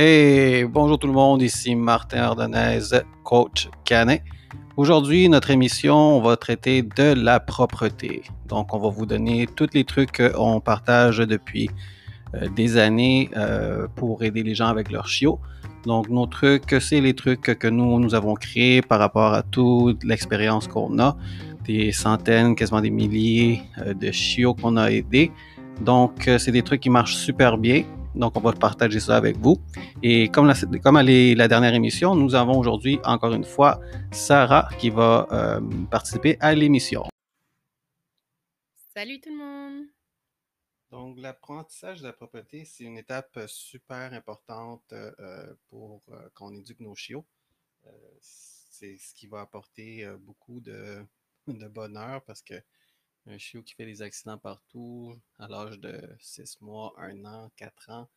Bonjour tout le monde, ici Martin Ardonez, coach canin. Aujourd'hui, notre émission, on va traiter de la propreté. Donc, on va vous donner tous les trucs qu'on partage depuis euh, des années euh, pour aider les gens avec leurs chiots. Donc, nos trucs, c'est les trucs que nous, nous avons créés par rapport à toute l'expérience qu'on a, des centaines, quasiment des milliers euh, de chiots qu'on a aidés. Donc, c'est des trucs qui marchent super bien. Donc, on va partager ça avec vous. Et comme la, comme à la dernière émission, nous avons aujourd'hui, encore une fois, Sarah qui va euh, participer à l'émission. Salut tout le monde! Donc, l'apprentissage de la propreté, c'est une étape super importante euh, pour euh, qu'on éduque nos chiots. c'est ce qui va apporter beaucoup de, de bonheur parce que un chiot qui fait des accidents partout à l'âge de 6 mois, 1 an, 4 ans,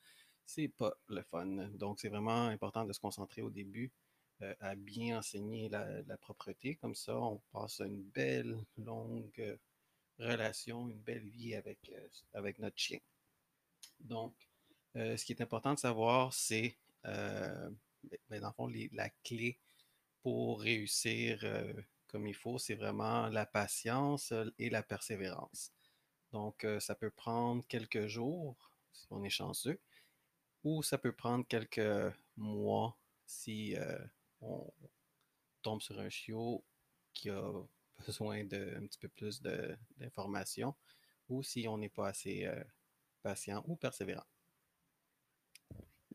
c'est pas le fun. Donc, c'est vraiment important de se concentrer au début euh, à bien enseigner la, propreté. Comme ça, on passe une belle, longue relation, une belle vie avec, euh, avec notre chien. Donc, euh, ce qui est important de savoir, c'est, ben, ben, dans le fond, la clé pour réussir comme il faut, c'est vraiment la patience et la persévérance. Donc, ça peut prendre quelques jours si on est chanceux, ou ça peut prendre quelques mois si on tombe sur un chiot qui a besoin d'un petit peu plus d'informations, ou si on n'est pas assez patient ou persévérant.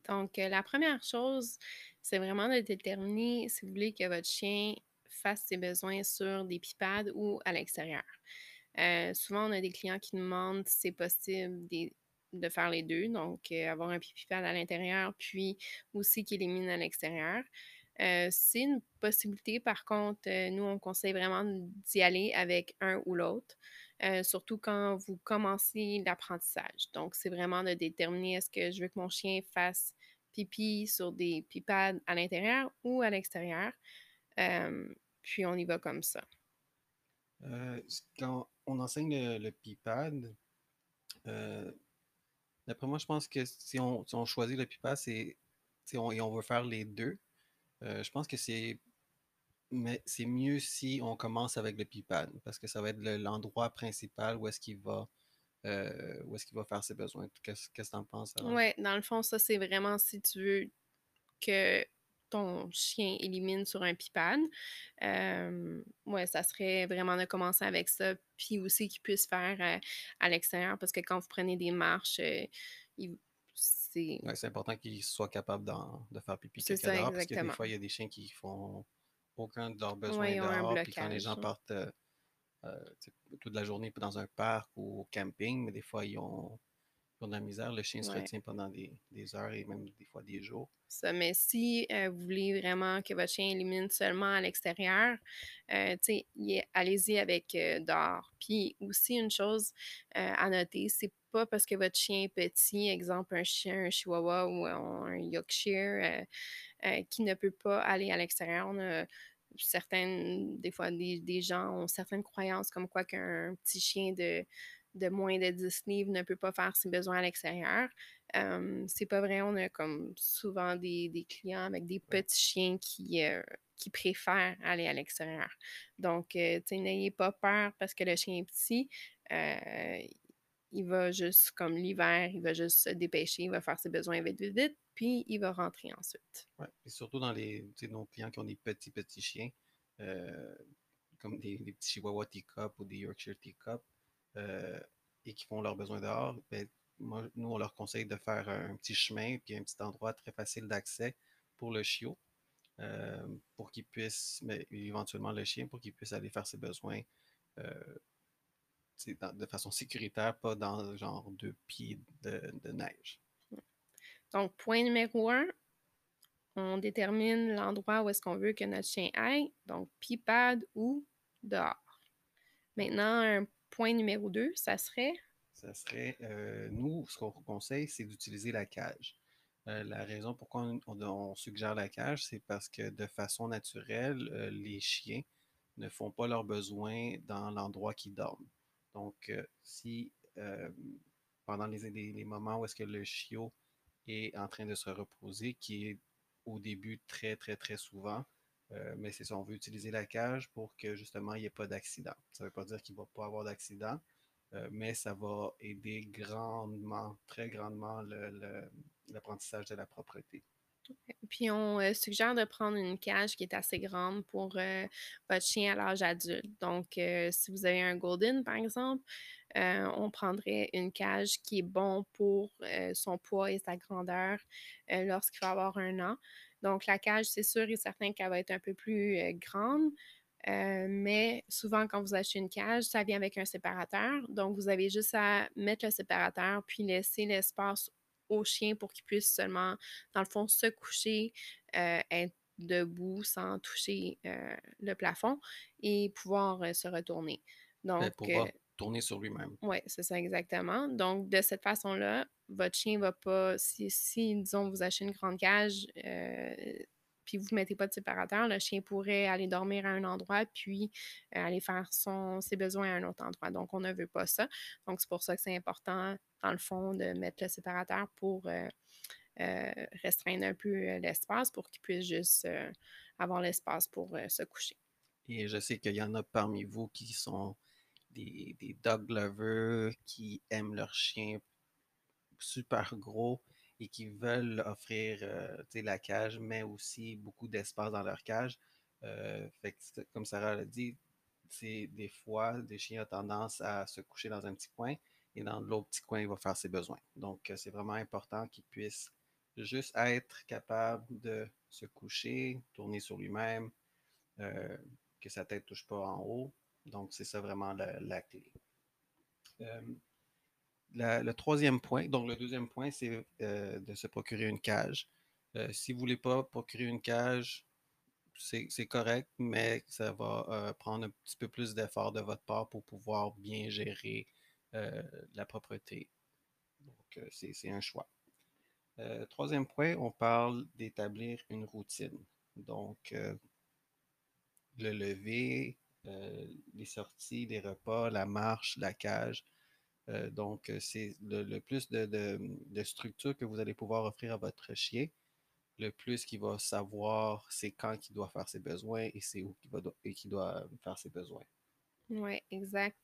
Donc, la première chose, c'est vraiment de déterminer si vous voulez que votre chien fasse ses besoins sur des pipades ou à l'extérieur. Euh, souvent, on a des clients qui nous demandent si c'est possible de faire les deux, donc euh, avoir un pipipad à l'intérieur, puis aussi qui élimine à l'extérieur. Euh, c'est une possibilité, par contre, nous, on conseille vraiment d'y aller avec un ou l'autre, surtout quand vous commencez l'apprentissage. Donc, c'est vraiment de déterminer est-ce que je veux que mon chien fasse pipi sur des pipads à l'intérieur ou à l'extérieur puis on y va comme ça. Euh, quand on enseigne le, le PIPAD, euh, d'après moi, je pense que si on, choisit le PIPAD c'est, on, et on veut faire les deux, euh, je pense que c'est mais c'est mieux si on commence avec le PIPAD parce que ça va être l'endroit principal où est-ce qu'il va où est-ce qu'il va faire ses besoins. Qu'est-ce que tu en penses? Oui, dans le fond, ça, c'est vraiment si tu veux que ton chien élimine sur un pipade. Euh, ouais, ça serait vraiment de commencer avec ça, puis aussi qu'il puisse faire euh, à l'extérieur, parce que quand vous prenez des marches, euh, c'est... c'est important qu'il soit capable de faire pipi quelque ça, parce que des fois, il y a des chiens qui font aucun de leurs besoins dehors, puis quand les gens partent toute la journée dans un parc ou au camping, mais des fois, ils ont pour de la misère, le chien se retient pendant des, heures et même des fois des jours. Ça, mais si euh, vous voulez vraiment que votre chien élimine seulement à l'extérieur, euh, allez-y avec euh, dehors. Puis aussi, une chose à noter, c'est pas parce que votre chien est petit, exemple un chien, un chihuahua ou un Yorkshire, qui ne peut pas aller à l'extérieur. On a certaines, des fois, des, des gens ont certaines croyances comme quoi qu'un petit chien de de moins de 10 livres ne peut pas faire ses besoins à l'extérieur. c'est pas vrai, on a comme souvent des, clients avec des petits chiens qui, euh, qui préfèrent aller à l'extérieur. Donc, euh, n'ayez pas peur parce que le chien est petit. Euh, il va juste, comme l'hiver, il va juste se dépêcher, il va faire ses besoins vite, vite, vite, puis il va rentrer ensuite. Oui, et surtout dans les, nos clients qui ont des petits, petits chiens, comme des, des petits Chihuahua Teacup ou des Yorkshire Teacup, euh, et qui font leurs besoins dehors, ben, nous, on leur conseille de faire un petit chemin puis un petit endroit très facile d'accès pour le chiot, euh, pour qu'il puisse, mais éventuellement le chien, pour qu'il puisse aller faire ses besoins euh, de façon sécuritaire, pas dans genre deux pieds de, neige. Donc, point numéro un, on détermine l'endroit où est-ce qu'on veut que notre chien aille, donc pipade ou dehors. Maintenant, un point numéro 2, ça serait? Ça serait, euh, nous, ce qu'on conseille, c'est d'utiliser la cage. Euh, la raison pourquoi on, suggère la cage, c'est parce que de façon naturelle, euh, les chiens ne font pas leurs besoins dans l'endroit qu'ils dorment. Donc, si pendant les, les, moments où est-ce que le chiot est en train de se reposer, qui est au début très, très, très souvent. Euh, mais c'est ça, on veut utiliser la cage pour que justement il n'y ait pas d'accident. Ça ne veut pas dire qu'il ne va pas avoir d'accident, euh, mais ça va aider grandement, très grandement l'apprentissage de la propreté. Puis on euh, suggère de prendre une cage qui est assez grande pour votre chien à l'âge adulte. Donc, si vous avez un golden, par exemple, on prendrait une cage qui est bon pour son poids et sa grandeur lorsqu'il va avoir un an. Donc, la cage, c'est sûr et certain qu'elle va être un peu plus grande. mais souvent, quand vous achetez une cage, ça vient avec un séparateur. Donc, vous avez juste à mettre le séparateur puis laisser l'espace au chien pour qu'il puisse seulement, dans le fond, se coucher, être debout sans toucher le plafond et pouvoir se retourner. Ben, Donc, pouvoir tourner sur lui-même. Oui, c'est ça exactement. Donc, de cette façon-là, votre chien va pas, si, si disons, vous achetez une grande cage, puis vous ne mettez pas de séparateur, le chien pourrait aller dormir à un endroit, puis euh, aller faire son, ses besoins à un autre endroit. Donc, on ne veut pas ça. Donc, c'est pour ça que c'est important, dans le fond, de mettre le séparateur pour euh, euh, restreindre un peu l'espace pour qu'il puisse juste avoir l'espace pour se coucher. Et je sais qu'il y en a parmi vous qui sont des, dog lovers, qui aiment leur chien super gros et qui veulent offrir euh, la cage, mais aussi beaucoup d'espace dans leur cage. Euh, fait que, comme Sarah l'a dit, des fois, des chiens ont tendance à se coucher dans un petit coin et dans l'autre petit coin, il va faire ses besoins. Donc, euh, c'est vraiment important qu'il puisse juste être capable de se coucher, tourner sur lui-même, que sa tête ne touche pas en haut. Donc, c'est ça vraiment la, la clé le troisième point, donc le deuxième point, c'est euh, de se procurer une cage. Euh, si vous ne voulez pas procurer une cage, c'est correct, mais ça va euh, prendre un petit peu plus d'effort de votre part pour pouvoir bien gérer la propreté. Donc, c'est un choix. troisième point, on parle d'établir une routine. Donc, le lever, les sorties, les repas, la marche, la cage, euh, donc, euh, c'est le, plus de, structure que vous allez pouvoir offrir à votre chien, le plus qu'il va savoir c'est quand qu'il doit faire ses besoins et c'est où qu'il va et doit faire ses besoins. Oui, exact.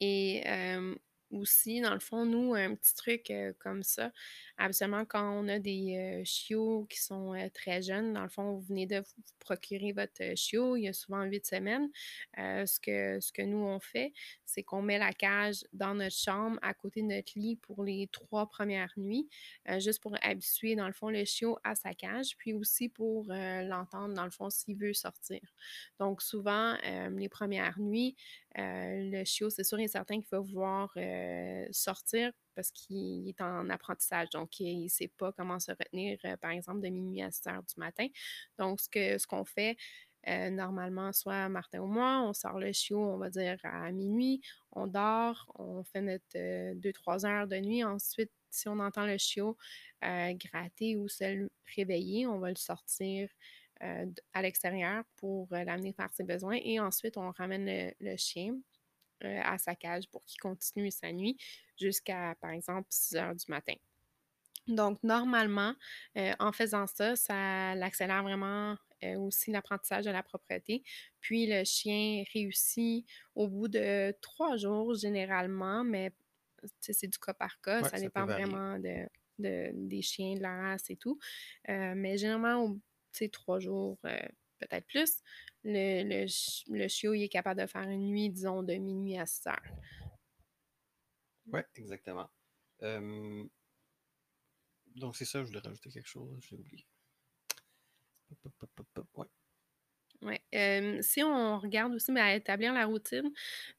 Et euh, aussi, dans le fond, nous, un petit truc comme ça, absolument quand on a des chiots qui sont très jeunes, dans le fond, vous venez de vous procurer votre chiot, il y a souvent huit semaines, ce, que, ce que nous, on fait, c'est qu'on met la cage dans notre chambre à côté de notre lit pour les trois premières nuits, juste pour habituer, dans le fond, le chiot à sa cage, puis aussi pour l'entendre, dans le fond, s'il veut sortir. Donc, souvent, les premières nuits, le chiot, c'est sûr et certain qu'il va vouloir sortir parce qu'il est en apprentissage. Donc, il ne sait pas comment se retenir, euh, par exemple, de minuit à 6 heures du matin. Donc, ce qu'on ce qu'on fait, euh, normalement, soit Martin ou moi, on sort le chiot, on va dire à minuit, on dort, on fait notre 2-3 euh, heures de nuit. Ensuite, si on entend le chiot gratter ou se réveiller, on va le sortir à l'extérieur pour l'amener faire ses besoins. Et ensuite, on ramène le chien à sa cage pour qu'il continue sa nuit jusqu'à, par exemple, 6 heures du matin. Donc, normalement, euh, en faisant ça, ça accélère vraiment euh, aussi l'apprentissage de la propreté. Puis, le chien réussit au bout de trois jours, généralement, mais c'est du cas par cas. ça, dépend vraiment de, des chiens, de la race et tout. Euh, mais généralement, au trois jours, peut-être plus, le, le, chiot il est capable de faire une nuit, disons, de minuit à 6 heures. Oui, exactement. donc, c'est ça, je voulais rajouter quelque chose, j'ai oublié. Oui. Ouais. si on regarde aussi, mais à établir la routine,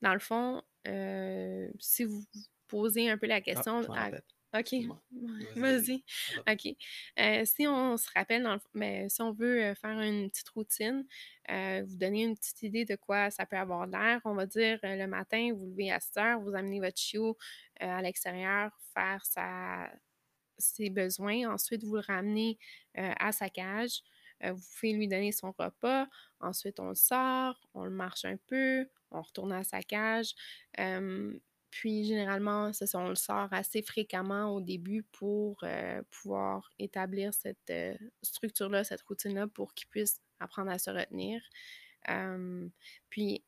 dans le fond, euh, si vous posez un peu la ah, question OK. Vas-y. OK. Euh, si on se rappelle, dans mais ben, si on veut faire une petite routine, euh, vous donner une petite idée de quoi ça peut avoir l'air, on va dire le matin, vous levez à 7 heures, vous amenez votre chiot à l'extérieur faire sa, ses besoins. Ensuite, vous le ramenez à sa cage. vous pouvez lui donner son repas. Ensuite, on le sort, on le marche un peu, on retourne à sa cage. Puis généralement, ça, on le sort assez fréquemment au début pour euh, pouvoir établir cette euh, structure-là, cette routine-là pour qu'il puisse apprendre à se retenir. Euh, puis,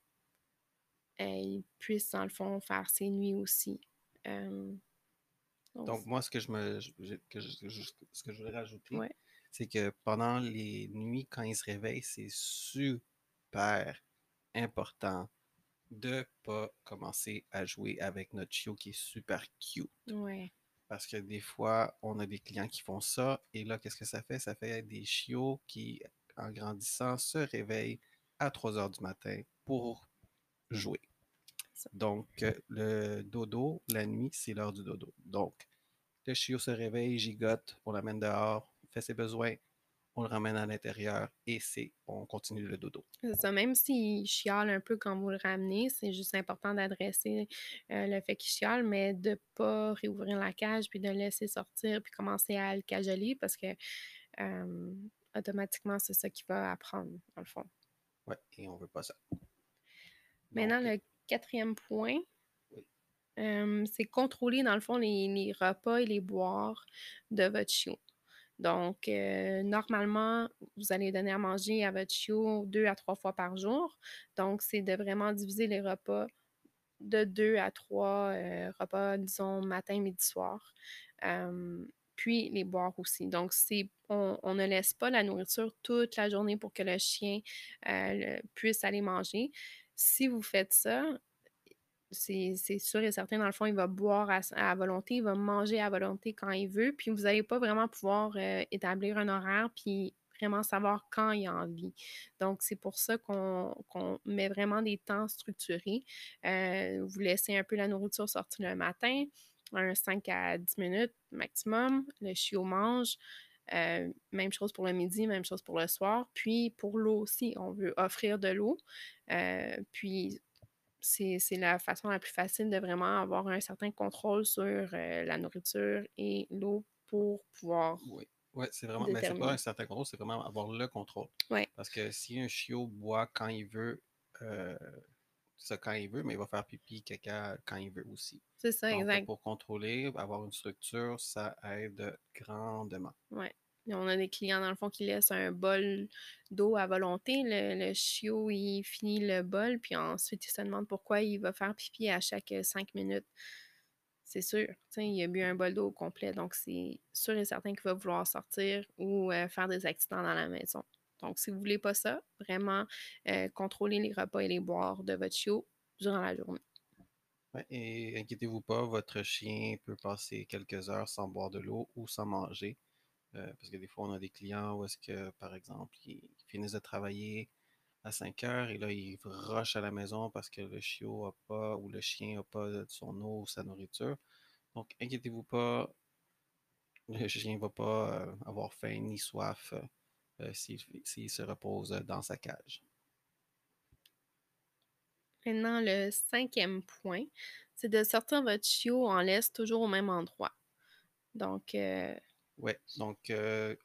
il puisse, dans le fond, faire ses nuits aussi. donc, moi, ce que je me que ce que je voudrais rajouter, c'est que pendant les nuits, quand il se réveille, c'est super important de pas commencer à jouer avec notre chiot qui est super cute. Ouais. Parce que des fois, on a des clients qui font ça, et là, qu'est-ce que ça fait? Ça fait des chiots qui, en grandissant, se réveillent à 3 heures du matin pour jouer. Donc, le dodo, la nuit, c'est l'heure du dodo. Donc, le chiot se réveille, gigote, on l'amène dehors, fait ses besoins, on le ramène à l'intérieur et c'est on continue le dodo. C'est ça, même s'il chiale un peu quand vous le ramenez, c'est juste important d'adresser euh, le fait qu'il chiale, mais de ne pas réouvrir la cage puis de le laisser sortir puis commencer à le cajoler parce que euh, automatiquement, c'est ça qu'il va apprendre, dans le fond. Oui, et on ne veut pas ça. Maintenant, le quatrième point, euh, c'est contrôler, dans le fond, les, les, repas et les boires de votre chiot. Donc, normalement, vous allez donner à manger à votre chiot deux à trois fois par jour. Donc, c'est de vraiment diviser les repas de deux à trois repas, disons, matin, midi, soir. puis les boire aussi. Donc, c'est, on, ne laisse pas la nourriture toute la journée pour que le chien puisse aller manger. Si vous faites ça, c'est sûr et certain, dans le fond, il va boire à, volonté, il va manger à volonté quand il veut, puis vous n'allez pas vraiment pouvoir euh, établir un horaire, puis vraiment savoir quand il a envie. Donc, c'est pour ça qu'on met vraiment des temps structurés. Euh, vous laissez un peu la nourriture sortir le matin, un 5 à 10 minutes maximum. Le chiot mange. Euh, même chose pour le midi, même chose pour le soir. Puis pour l'eau aussi, on veut offrir de l'eau. puis c'est la façon la plus facile de vraiment avoir un certain contrôle sur euh, la nourriture et l'eau pour pouvoir. Oui, ouais, c'est vraiment. Mais c'est pas un certain contrôle, c'est vraiment avoir le contrôle. Ouais. Parce que si un chiot boit quand il veut, euh, ça quand il veut, mais il va faire pipi, caca quand il veut aussi. C'est ça, exact. Pour contrôler, avoir une structure, ça aide grandement. Oui on a des clients, dans le fond, qui laissent un bol d'eau à volonté. Le, chiot, il finit le bol, puis ensuite, il se demande pourquoi il va faire pipi à chaque cinq minutes. C'est sûr. Il a bu un bol d'eau complet. Donc, c'est sûr et certain qu'il va vouloir sortir ou euh, faire des accidents dans la maison. Donc, si vous ne voulez pas ça, vraiment, euh, contrôlez les repas et les boires de votre chiot durant la journée. et inquiétez-vous pas, votre chien peut passer quelques heures sans boire de l'eau ou sans manger. Euh, parce que des fois, on a des clients où est-ce que, par exemple, ils, finissent de travailler à 5 heures et là, ils rushent à la maison parce que le chiot a pas ou le chien n'a pas son eau ou sa nourriture. Donc, inquiétez-vous pas, le chien ne va pas euh, avoir faim ni soif euh, s'il se repose dans sa cage. Maintenant, le cinquième point, c'est de sortir votre chiot en laisse toujours au même endroit. Donc, oui, donc euh,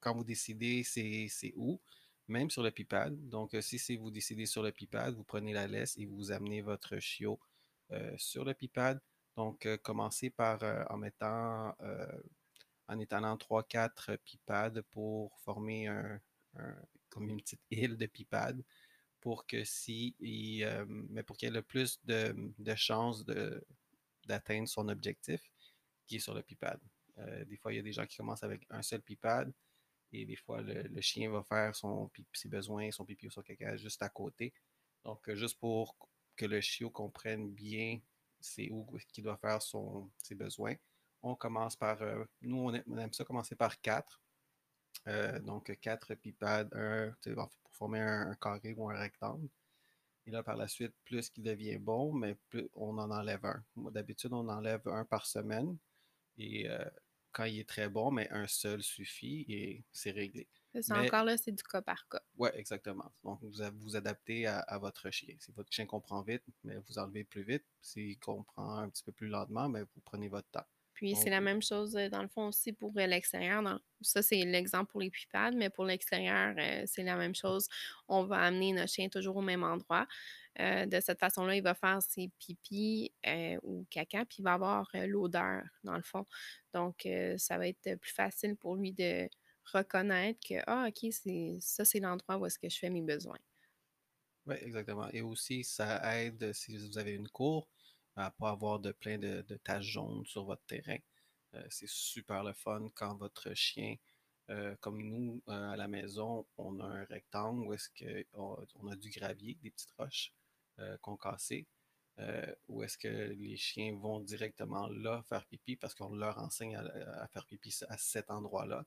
quand vous décidez c'est où, même sur le pipad. Donc, si vous décidez sur le pipad, vous prenez la laisse et vous amenez votre chiot sur le pipad. Donc, commencez par en mettant, en étalant 3-4 pipads pour former un, comme une petite île de pipad pour que si, mais pour qu'il ait le plus de, de chances d'atteindre son objectif sur le pipad. Euh, des fois, il y a des gens qui commencent avec un seul pipad et des fois, le, chien va faire son, ses besoins, son pipi ou son caca juste à côté. Donc, euh, juste pour que le chiot comprenne bien c'est où qu'il doit faire son, ses besoins, on commence par, euh, nous, on aime, ça commencer par quatre. donc, quatre pipads, un, pour former un, carré ou un rectangle. Et là, par la suite, plus qu'il devient bon, mais plus on en enlève un. D'habitude, on enlève un par semaine. Et euh, quand il est très bon, mais un seul suffit et c'est réglé. C'est encore là, c'est du cas par cas. Oui, exactement. Donc, vous vous adaptez à, votre chien. Si votre chien comprend vite, mais vous enlevez plus vite. S'il comprend un petit peu plus lentement, mais vous prenez votre temps. Puis c'est la même chose euh, dans le fond aussi pour euh, l'extérieur. Ça, c'est l'exemple pour les pipades, mais pour l'extérieur, c'est la même chose. On va amener notre chien toujours au même endroit. Euh, de cette façon-là, il va faire ses pipis euh, ou caca, puis il va avoir euh, l'odeur, dans le fond. Donc, ça va être plus facile pour lui de reconnaître que, ah, OK, ça, c'est l'endroit où est-ce que je fais mes besoins. Oui, exactement. Et aussi, ça aide si vous avez une cour à ne pas avoir de plein de, de taches jaunes sur votre terrain. c'est super le fun quand votre chien euh, comme nous, euh, à la maison, on a un rectangle où est-ce qu'on a du gravier, des petites roches euh, qu'on cassait, où est-ce que les chiens vont directement là faire pipi parce qu'on leur enseigne à, faire pipi à cet endroit-là.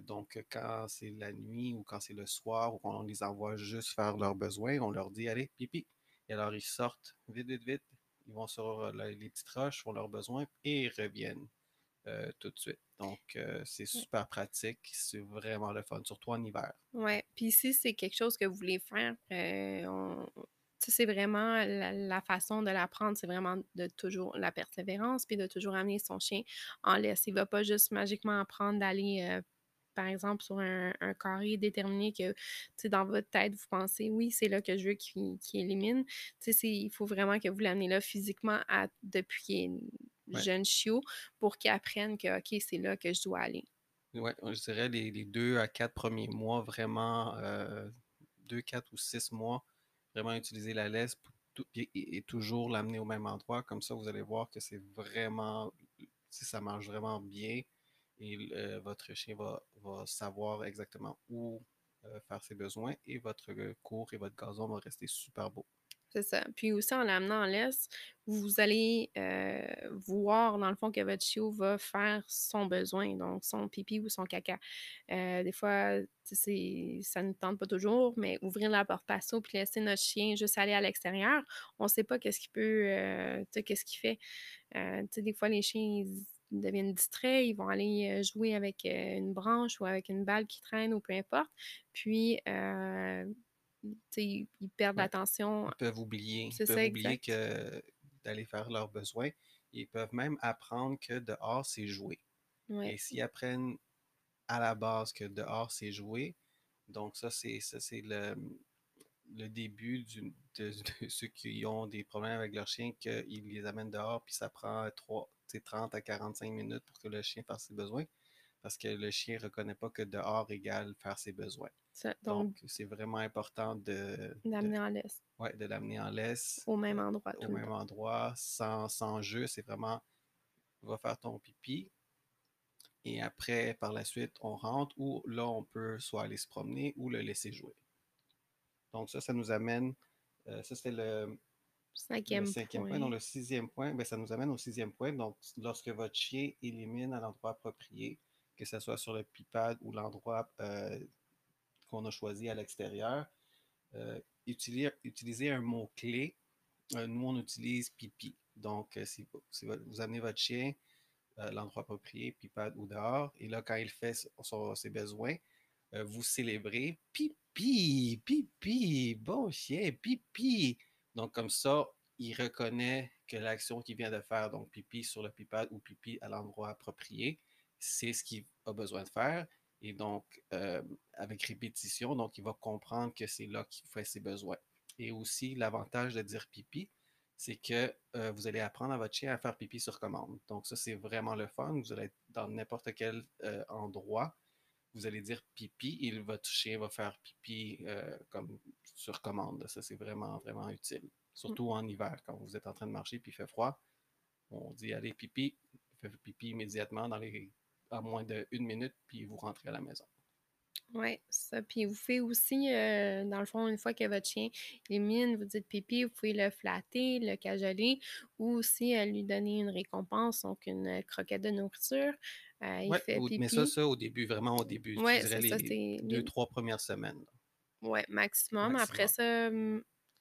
donc, quand c'est la nuit ou quand c'est le soir ou qu'on les envoie juste faire leurs besoins, on leur dit allez, pipi. Et alors, ils sortent vite, vite, vite. Ils vont sur les petites roches, font leurs besoins et ils reviennent. Euh, tout de suite. Donc, euh, c'est super pratique. C'est vraiment le fun, surtout en hiver. Oui. Puis si c'est quelque chose que vous voulez faire, euh, c'est vraiment la, façon de l'apprendre, c'est vraiment de toujours la persévérance, puis de toujours amener son chien en laisse. Il ne va pas juste magiquement apprendre d'aller par exemple, sur un, carré déterminé que, dans votre tête, vous pensez, oui, c'est là que je veux qu'il élimine. Il faut vraiment que vous l'amenez là physiquement à, depuis jeune chiot pour qu'ils apprennent que, OK, c'est là que je dois aller. Oui, je dirais les, deux à quatre premiers mois, vraiment, euh, deux, quatre ou six mois, vraiment utiliser la laisse et, toujours l'amener au même endroit. Comme ça, vous allez voir que c'est vraiment, si ça marche vraiment bien et euh, votre chien va, savoir exactement où euh, faire ses besoins et votre cours et votre gazon va rester super beau. C'est ça. Puis aussi, en l'amenant en laisse, vous allez euh, voir, dans le fond, que votre chiot va faire son besoin, donc son pipi ou son caca. Euh, des fois, ça ne tente pas toujours, mais ouvrir la porte passeau puis laisser notre chien juste aller à l'extérieur, on ne sait pas qu'est-ce qu'il peut, euh, qu'est-ce qu'il fait. des fois, les chiens, ils deviennent distraits, ils vont aller jouer avec une branche ou avec une balle qui traîne ou peu importe. Puis, ils, perdent l'attention. Ils peuvent oublier. Ils peuvent oublier que d'aller faire leurs besoins. Ils peuvent même apprendre que dehors, c'est jouer. Et s'ils apprennent à la base que dehors, c'est jouer, donc ça, c'est c'est le, le début de, ceux qui ont des problèmes avec leur chien, qu'ils les amènent dehors, puis ça prend 3, 30 à 45 minutes pour que le chien fasse ses besoins parce que le chien ne reconnaît pas que dehors égale faire ses besoins. donc, c'est vraiment important de... D'amener en laisse. Oui, de l'amener en laisse. Au même endroit. Au même endroit, sans, sans jeu. C'est vraiment, va faire ton pipi. Et après, par la suite, on rentre ou là, on peut soit aller se promener ou le laisser jouer. Donc ça, ça nous amène... Euh, ça, c'était le, Cinquième, le cinquième point. Donc, le sixième point, ben, ça nous amène au sixième point. Donc, lorsque votre chien élimine à l'endroit approprié, que ce soit sur le pipad ou l'endroit euh, qu'on a choisi à l'extérieur. Euh, utiliser, un mot-clé. Euh, nous, on utilise pipi. Donc, si, vous amenez votre chien l'endroit approprié, pipad ou dehors, et là, quand il fait ses besoins, vous célébrez pipi, pipi, bon chien, pipi. Donc, comme ça, il reconnaît que l'action qu'il vient de faire, donc pipi sur le pipad ou pipi à l'endroit approprié, c'est ce qu'il a besoin de faire. Et donc, euh, avec répétition, donc il va comprendre que c'est là qu'il fait ses besoins. Et aussi, l'avantage de dire pipi, c'est que euh, vous allez apprendre à votre chien à faire pipi sur commande. Donc, ça, c'est vraiment le fun. Vous allez être dans n'importe quel euh, endroit. Vous allez dire pipi et votre chien va faire pipi comme sur commande. Ça, c'est vraiment, vraiment utile. Surtout en hiver, quand vous êtes en train de marcher puis il fait froid. On dit allez pipi, il fait pipi immédiatement dans les à moins d'une minute, puis vous rentrez à la maison. Oui, ça. Puis vous faites aussi, euh, dans le fond, une fois que votre chien élimine, vous dites pipi, vous pouvez le flatter, le cajoler ou aussi euh, lui donner une récompense, donc une croquette de nourriture. Euh, il fait pipi. mais ça, ça, au début, vraiment au début. Dirais les deux, trois premières semaines. Oui, maximum. Après ça,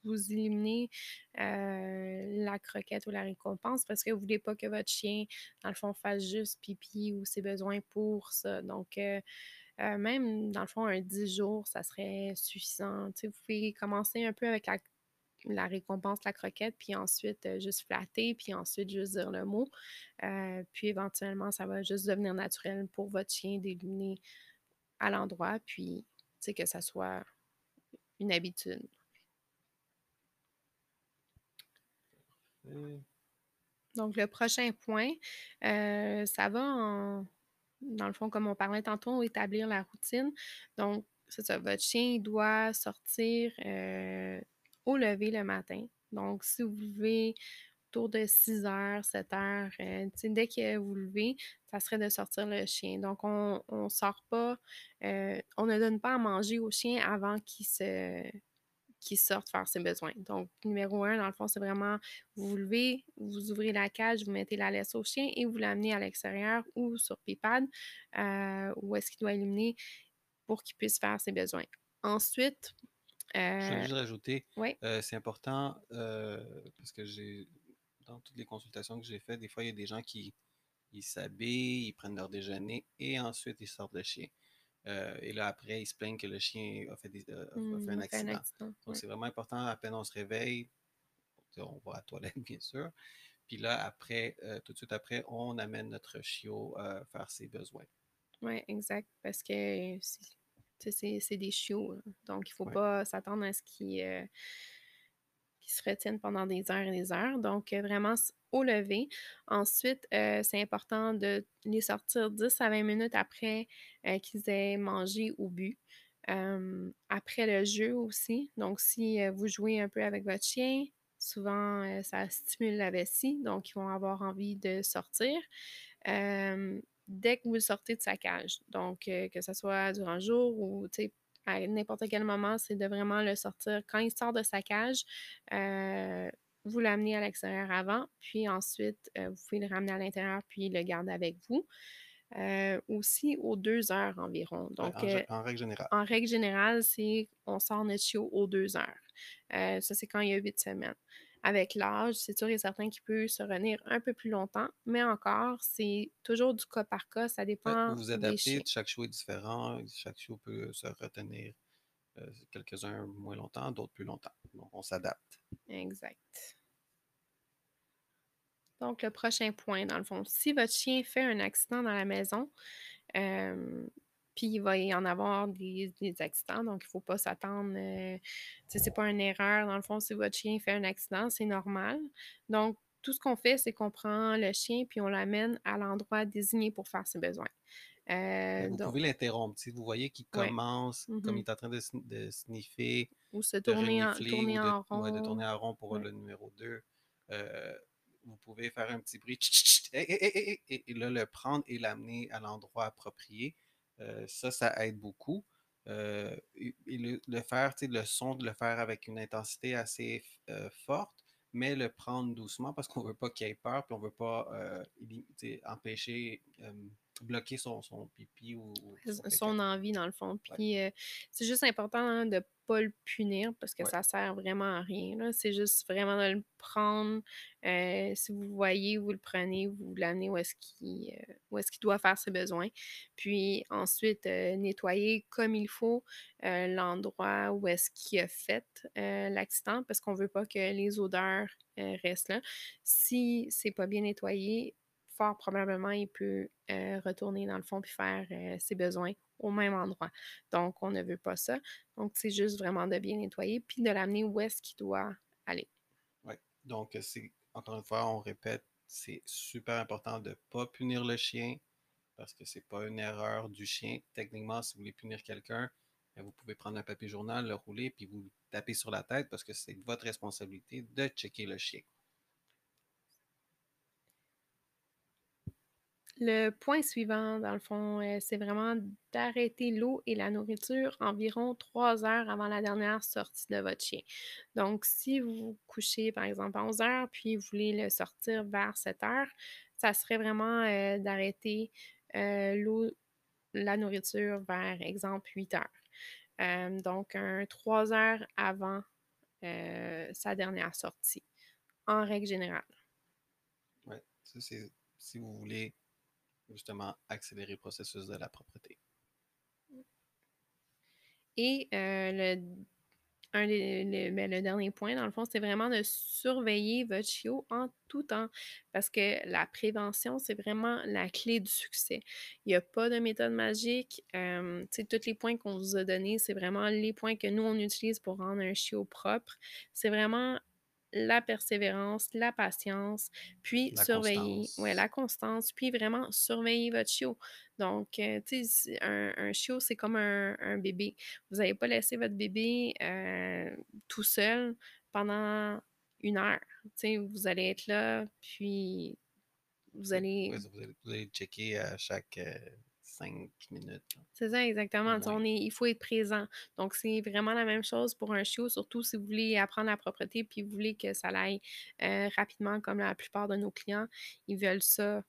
vous éliminez la croquette ou la récompense parce que vous ne voulez pas que votre chien, dans le fond, fasse juste pipi ou ses besoins pour ça. Donc, même, dans le fond, un 10 jours, ça serait suffisant. vous pouvez commencer un peu avec la, récompense, la croquette, puis ensuite juste flatter, puis ensuite juste dire le mot. puis éventuellement, ça va juste devenir naturel pour votre chien d'éliminer à l'endroit, puis que ça soit une habitude. Donc, le prochain point, euh, ça va en, dans le fond, comme on parlait tantôt, établir la routine. Donc, c'est ça, votre chien doit sortir euh, au lever le matin. Donc, si vous levez autour de 6 heures, 7 heures, euh, dès que vous levez, ça serait de sortir le chien. Donc, on ne sort pas, on ne donne pas à manger au chien avant qu'il se qui sortent faire ses besoins. Donc, numéro un, dans le fond, c'est vraiment vous vous levez, vous ouvrez la cage, vous mettez la laisse au chien et vous l'amenez à l'extérieur ou sur Pipad, euh, où est-ce qu'il doit éliminer pour qu'il puisse faire ses besoins. Ensuite, euh, je vais juste rajouter, euh, c'est important parce que j'ai, dans toutes les consultations que j'ai faites, des fois, il y a des gens qui ils s'habillent, ils prennent leur déjeuner et ensuite ils sortent le chien. Euh, et là, après, ils se plaignent que le chien a fait, euh, mmh, un, accident. Donc, c'est vraiment important, à peine on se réveille, on va à la toilette, bien sûr. Puis là, après, euh, tout de suite après, on amène notre chiot à faire ses besoins. Oui, exact. Parce que c'est des chiots. Donc, il ne faut pas s'attendre à ce qu'ils se retiennent pendant des heures et des heures. Donc, vraiment, au lever. Ensuite, euh, c'est important de les sortir 10 à 20 minutes après euh, qu'ils aient mangé ou bu. après le jeu aussi. Donc, si euh, vous jouez un peu avec votre chien, souvent ça stimule la vessie, donc ils vont avoir envie de sortir. dès que vous sortez de sa cage, donc que ce soit durant le jour ou à n'importe quel moment, c'est de vraiment le sortir. Quand il sort de sa cage, vous l'amenez à l'extérieur avant, puis ensuite, euh, vous pouvez le ramener à l'intérieur, puis le garder avec vous. Euh, aussi aux deux heures environ. Donc, euh, en, règle générale. En règle générale, c'est on sort notre chiot aux deux heures. ça, c'est quand il y a huit semaines. Avec l'âge, c'est sûr et certain qu'il peut se retenir un peu plus longtemps, mais encore, c'est toujours du cas par cas. Ça dépend. Vous vous adaptez, chaque chiot est différent. Chaque chiot peut se retenir quelques-uns moins longtemps, d'autres plus longtemps. Donc, on s'adapte. Exact. Donc, le prochain point, dans le fond, si votre chien fait un accident dans la maison, euh, puis il va y en avoir des, accidents, donc il ne faut pas s'attendre. Euh, ce n'est pas une erreur, dans le fond, si votre chien fait un accident, c'est normal. Donc, tout ce qu'on fait, c'est qu'on prend le chien puis on l'amène à l'endroit désigné pour faire ses besoins. Euh, vous pouvez l'interrompre. Si vous voyez qu'il commence, comme mm-hmm. il est en train de, sniffer, ou se tourner, en, tourner en, rond. de tourner en rond pour le numéro 2 vous pouvez faire un petit bruit et, là le prendre et l'amener à l'endroit approprié. Euh, ça, ça aide beaucoup. Euh, et, le, faire, le son, de le faire avec une intensité assez euh, forte, mais le prendre doucement parce qu'on ne veut pas qu'il ait peur, puis on ne veut pas empêcher, bloquer son, son pipi ou, son, envie dans le fond. Puis c'est juste important hein, de pas le punir parce que ça sert vraiment à rien. C'est juste vraiment de le prendre. Euh, si vous voyez, vous le prenez, vous l'amenez où est-ce qu'il euh, est qu'il doit faire ses besoins. Puis ensuite, euh, nettoyer comme il faut l'endroit où est-ce qu'il a fait l'accident parce qu'on veut pas que les odeurs restent là. Si c'est pas bien nettoyé, probablement, il peut retourner dans le fond puis faire ses besoins au même endroit. Donc, on ne veut pas ça. Donc, c'est juste vraiment de bien nettoyer puis de l'amener où est-ce qu'il doit aller. Oui. Donc, c'est encore une fois, on répète, c'est super important de ne pas punir le chien parce que c'est pas une erreur du chien. Techniquement, si vous voulez punir quelqu'un, ben, vous pouvez prendre un papier journal, le rouler, puis vous taper sur la tête parce que c'est votre responsabilité de checker le chien. Le point suivant, dans le fond, euh, c'est vraiment d'arrêter l'eau et la nourriture environ trois heures avant la dernière sortie de votre chien. Donc, si vous couchez, par exemple, à 11 heures, puis vous voulez le sortir vers 7 heures, ça serait vraiment euh, d'arrêter euh, l'eau, la nourriture vers, exemple, 8 heures. donc, 3 heures avant sa dernière sortie, en règle générale. Oui, ça c'est si vous voulez justement accélérer le processus de la propreté. Et euh, le, un ben, le dernier point, dans le fond, c'est vraiment de surveiller votre chiot en tout temps parce que la prévention, c'est vraiment la clé du succès. Il n'y a pas de méthode magique. Euh, tous les points qu'on vous a donnés, c'est vraiment les points que nous, on utilise pour rendre un chiot propre. C'est vraiment la persévérance, la patience, puis La surveiller, ouais, constance. la constance, puis vraiment surveiller votre chiot. Donc, euh, tu sais, un, un chiot, c'est comme un, un bébé. Vous n'allez pas laisser votre bébé euh, tout seul pendant une heure. Tu sais, vous allez être là, puis vous allez ouais, vous allez, vous allez checker à chaque euh, cinq minutes, là, C'est ça, exactement. On est, il faut être présent. Donc, c'est vraiment la même chose pour un chiot, surtout si vous voulez apprendre la propreté puis vous voulez que ça aille euh, rapidement, comme la plupart de nos clients. Ils veulent ça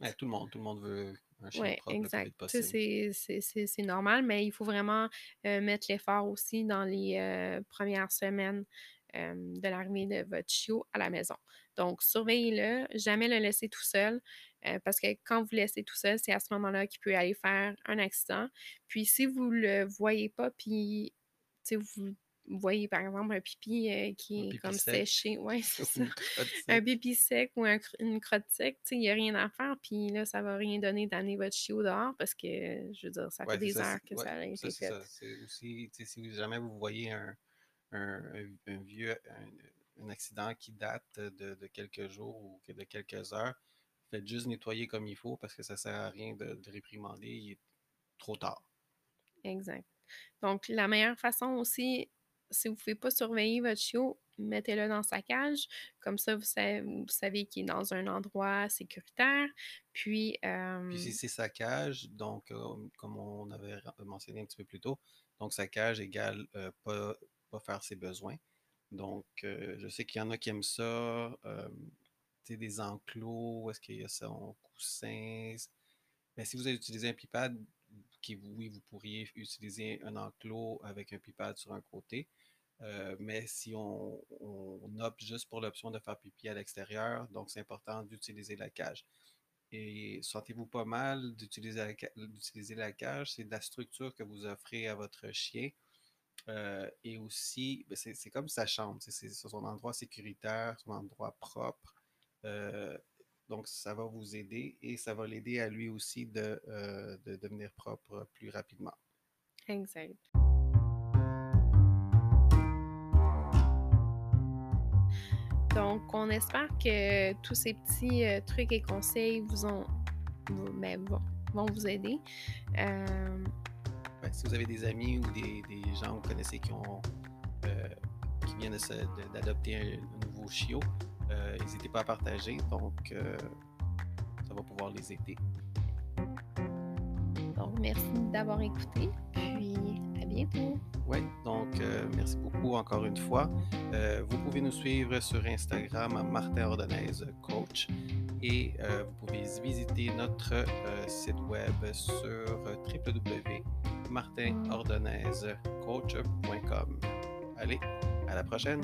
Ouais, vite. tout le monde, tout le monde veut un chiot Oui, exact. c'est normal, mais il faut vraiment euh, mettre l'effort aussi dans les euh, premières semaines euh, de l'arrivée de votre chiot à la maison. Donc, surveillez-le, jamais le laisser tout seul, euh, parce que quand vous le laissez tout seul, c'est à ce moment-là qu'il peut aller faire un accident. Puis, si vous le voyez pas, puis, vous voyez par exemple un pipi euh, Un qui est pipi comme sec séché, ouais, c'est ça un pipi sec ou un une crotte sec, il n'y a rien à faire. Puis là, ça va rien donner d'amener votre chiot dehors parce que, je veux dire, ça fait Ouais, des ça. heures que Ouais, ça a été fait. C'est aussi, si jamais vous voyez un, un, vieux, un, un accident qui date de, de quelques jours ou de quelques heures, faites juste nettoyer comme il faut parce que ça sert à rien de, de réprimander. Il est trop tard. Exact. Donc, la meilleure façon aussi, si vous ne pouvez pas surveiller votre chiot, mettez-le dans sa cage. Comme ça, vous savez, vous savez qu'il est dans un endroit sécuritaire. Puis, Puis euh, si c'est sa cage, donc euh, comme on avait mentionné un petit peu plus tôt, donc sa cage égale euh, pas, faire ses besoins. Donc euh, je sais qu'il y en a qui aiment ça, euh, des enclos, est-ce qu'il y a son coussin. Mais si vous avez utilisé un pipad, qui, oui, vous pourriez utiliser un enclos avec un pipad sur un côté. Euh, mais si on, opte juste pour l'option de faire pipi à l'extérieur, donc c'est important d'utiliser la cage. Et sentez-vous pas mal d'utiliser la, la cage, c'est de la structure que vous offrez à votre chien. Euh, et aussi, ben, c'est comme sa chambre, c'est son endroit sécuritaire, son endroit propre. Euh, donc, ça va vous aider et ça va l'aider à lui aussi de, euh, de devenir propre plus rapidement. exact. Donc, on espère que tous ces petits trucs et conseils vous ont, vous- ben, vont, vont vous aider. Ouais, si vous avez des amis ou des, des gens que vous connaissez qui, ont, euh, qui viennent d'adopter un, un nouveau chiot, euh, n'hésitez pas à partager. Donc, euh, ça va pouvoir les aider. donc, merci d'avoir écouté. Puis, à bientôt. Oui, donc merci beaucoup encore une fois. Vous pouvez nous suivre sur Instagram à Martin Ordonnaise Coach et euh, vous pouvez visiter notre euh, site web sur www.martinordonnaisecoach.com. Allez, à la prochaine!